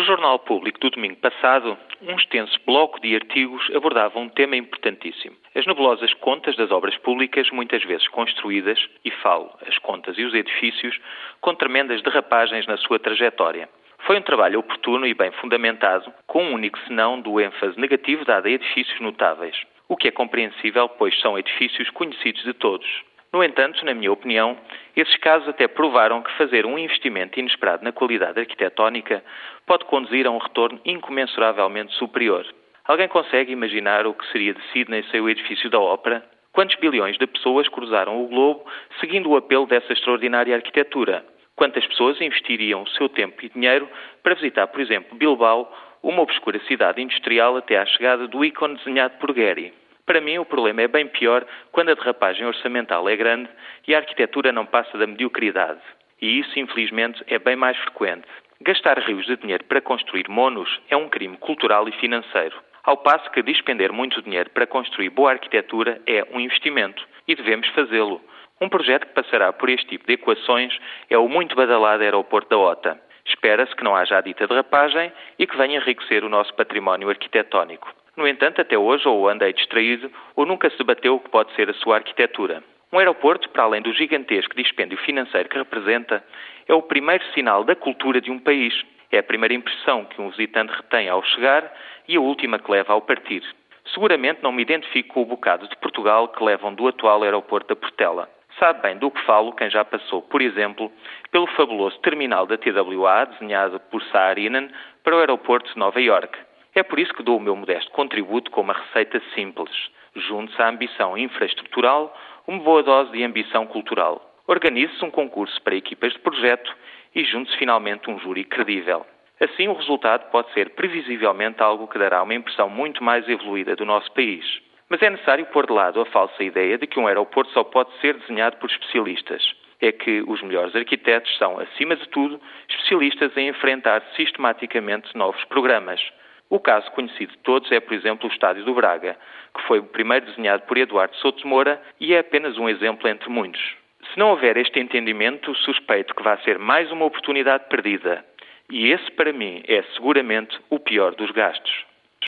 No Jornal Público do domingo passado, um extenso bloco de artigos abordava um tema importantíssimo. As nebulosas contas das obras públicas, muitas vezes construídas, e falo, as contas e os edifícios, com tremendas derrapagens na sua trajetória. Foi um trabalho oportuno e bem fundamentado, com um único senão do ênfase negativo dado a edifícios notáveis, o que é compreensível, pois são edifícios conhecidos de todos. No entanto, na minha opinião, esses casos até provaram que fazer um investimento inesperado na qualidade arquitetónica pode conduzir a um retorno incomensuravelmente superior. Alguém consegue imaginar o que seria de Sydney sem o edifício da ópera? Quantos bilhões de pessoas cruzaram o globo seguindo o apelo dessa extraordinária arquitetura? Quantas pessoas investiriam o seu tempo e dinheiro para visitar, por exemplo, Bilbao, uma obscura cidade industrial até à chegada do ícone desenhado por Gehry? Para mim, o problema é bem pior quando a derrapagem orçamental é grande e a arquitetura não passa da mediocridade. E isso, infelizmente, é bem mais frequente. Gastar rios de dinheiro para construir monos é um crime cultural e financeiro. Ao passo que despender muito dinheiro para construir boa arquitetura é um investimento e devemos fazê-lo. Um projeto que passará por este tipo de equações é o muito badalado aeroporto da OTA. Espera-se que não haja a dita derrapagem e que venha enriquecer o nosso património arquitetónico. No entanto, até hoje ou andei distraído ou nunca se debateu o que pode ser a sua arquitetura. Um aeroporto, para além do gigantesco dispêndio financeiro que representa, é o primeiro sinal da cultura de um país. É a primeira impressão que um visitante retém ao chegar e a última que leva ao partir. Seguramente não me identifico com o bocado de Portugal que levam do atual aeroporto da Portela. Sabe bem do que falo quem já passou, por exemplo, pelo fabuloso terminal da TWA, desenhado por Saarinen, para o aeroporto de Nova York. É por isso que dou o meu modesto contributo com uma receita simples. Junte-se à ambição infraestrutural, uma boa dose de ambição cultural. Organize-se um concurso para equipas de projeto e junte-se finalmente um júri credível. Assim, o resultado pode ser previsivelmente algo que dará uma impressão muito mais evoluída do nosso país. Mas é necessário pôr de lado a falsa ideia de que um aeroporto só pode ser desenhado por especialistas. É que os melhores arquitetos são, acima de tudo, especialistas em enfrentar sistematicamente novos programas. O caso conhecido de todos é, por exemplo, o Estádio do Braga, que foi o primeiro desenhado por Eduardo Souto Moura e é apenas um exemplo entre muitos. Se não houver este entendimento, suspeito que vai ser mais uma oportunidade perdida. E esse, para mim, é seguramente o pior dos gastos.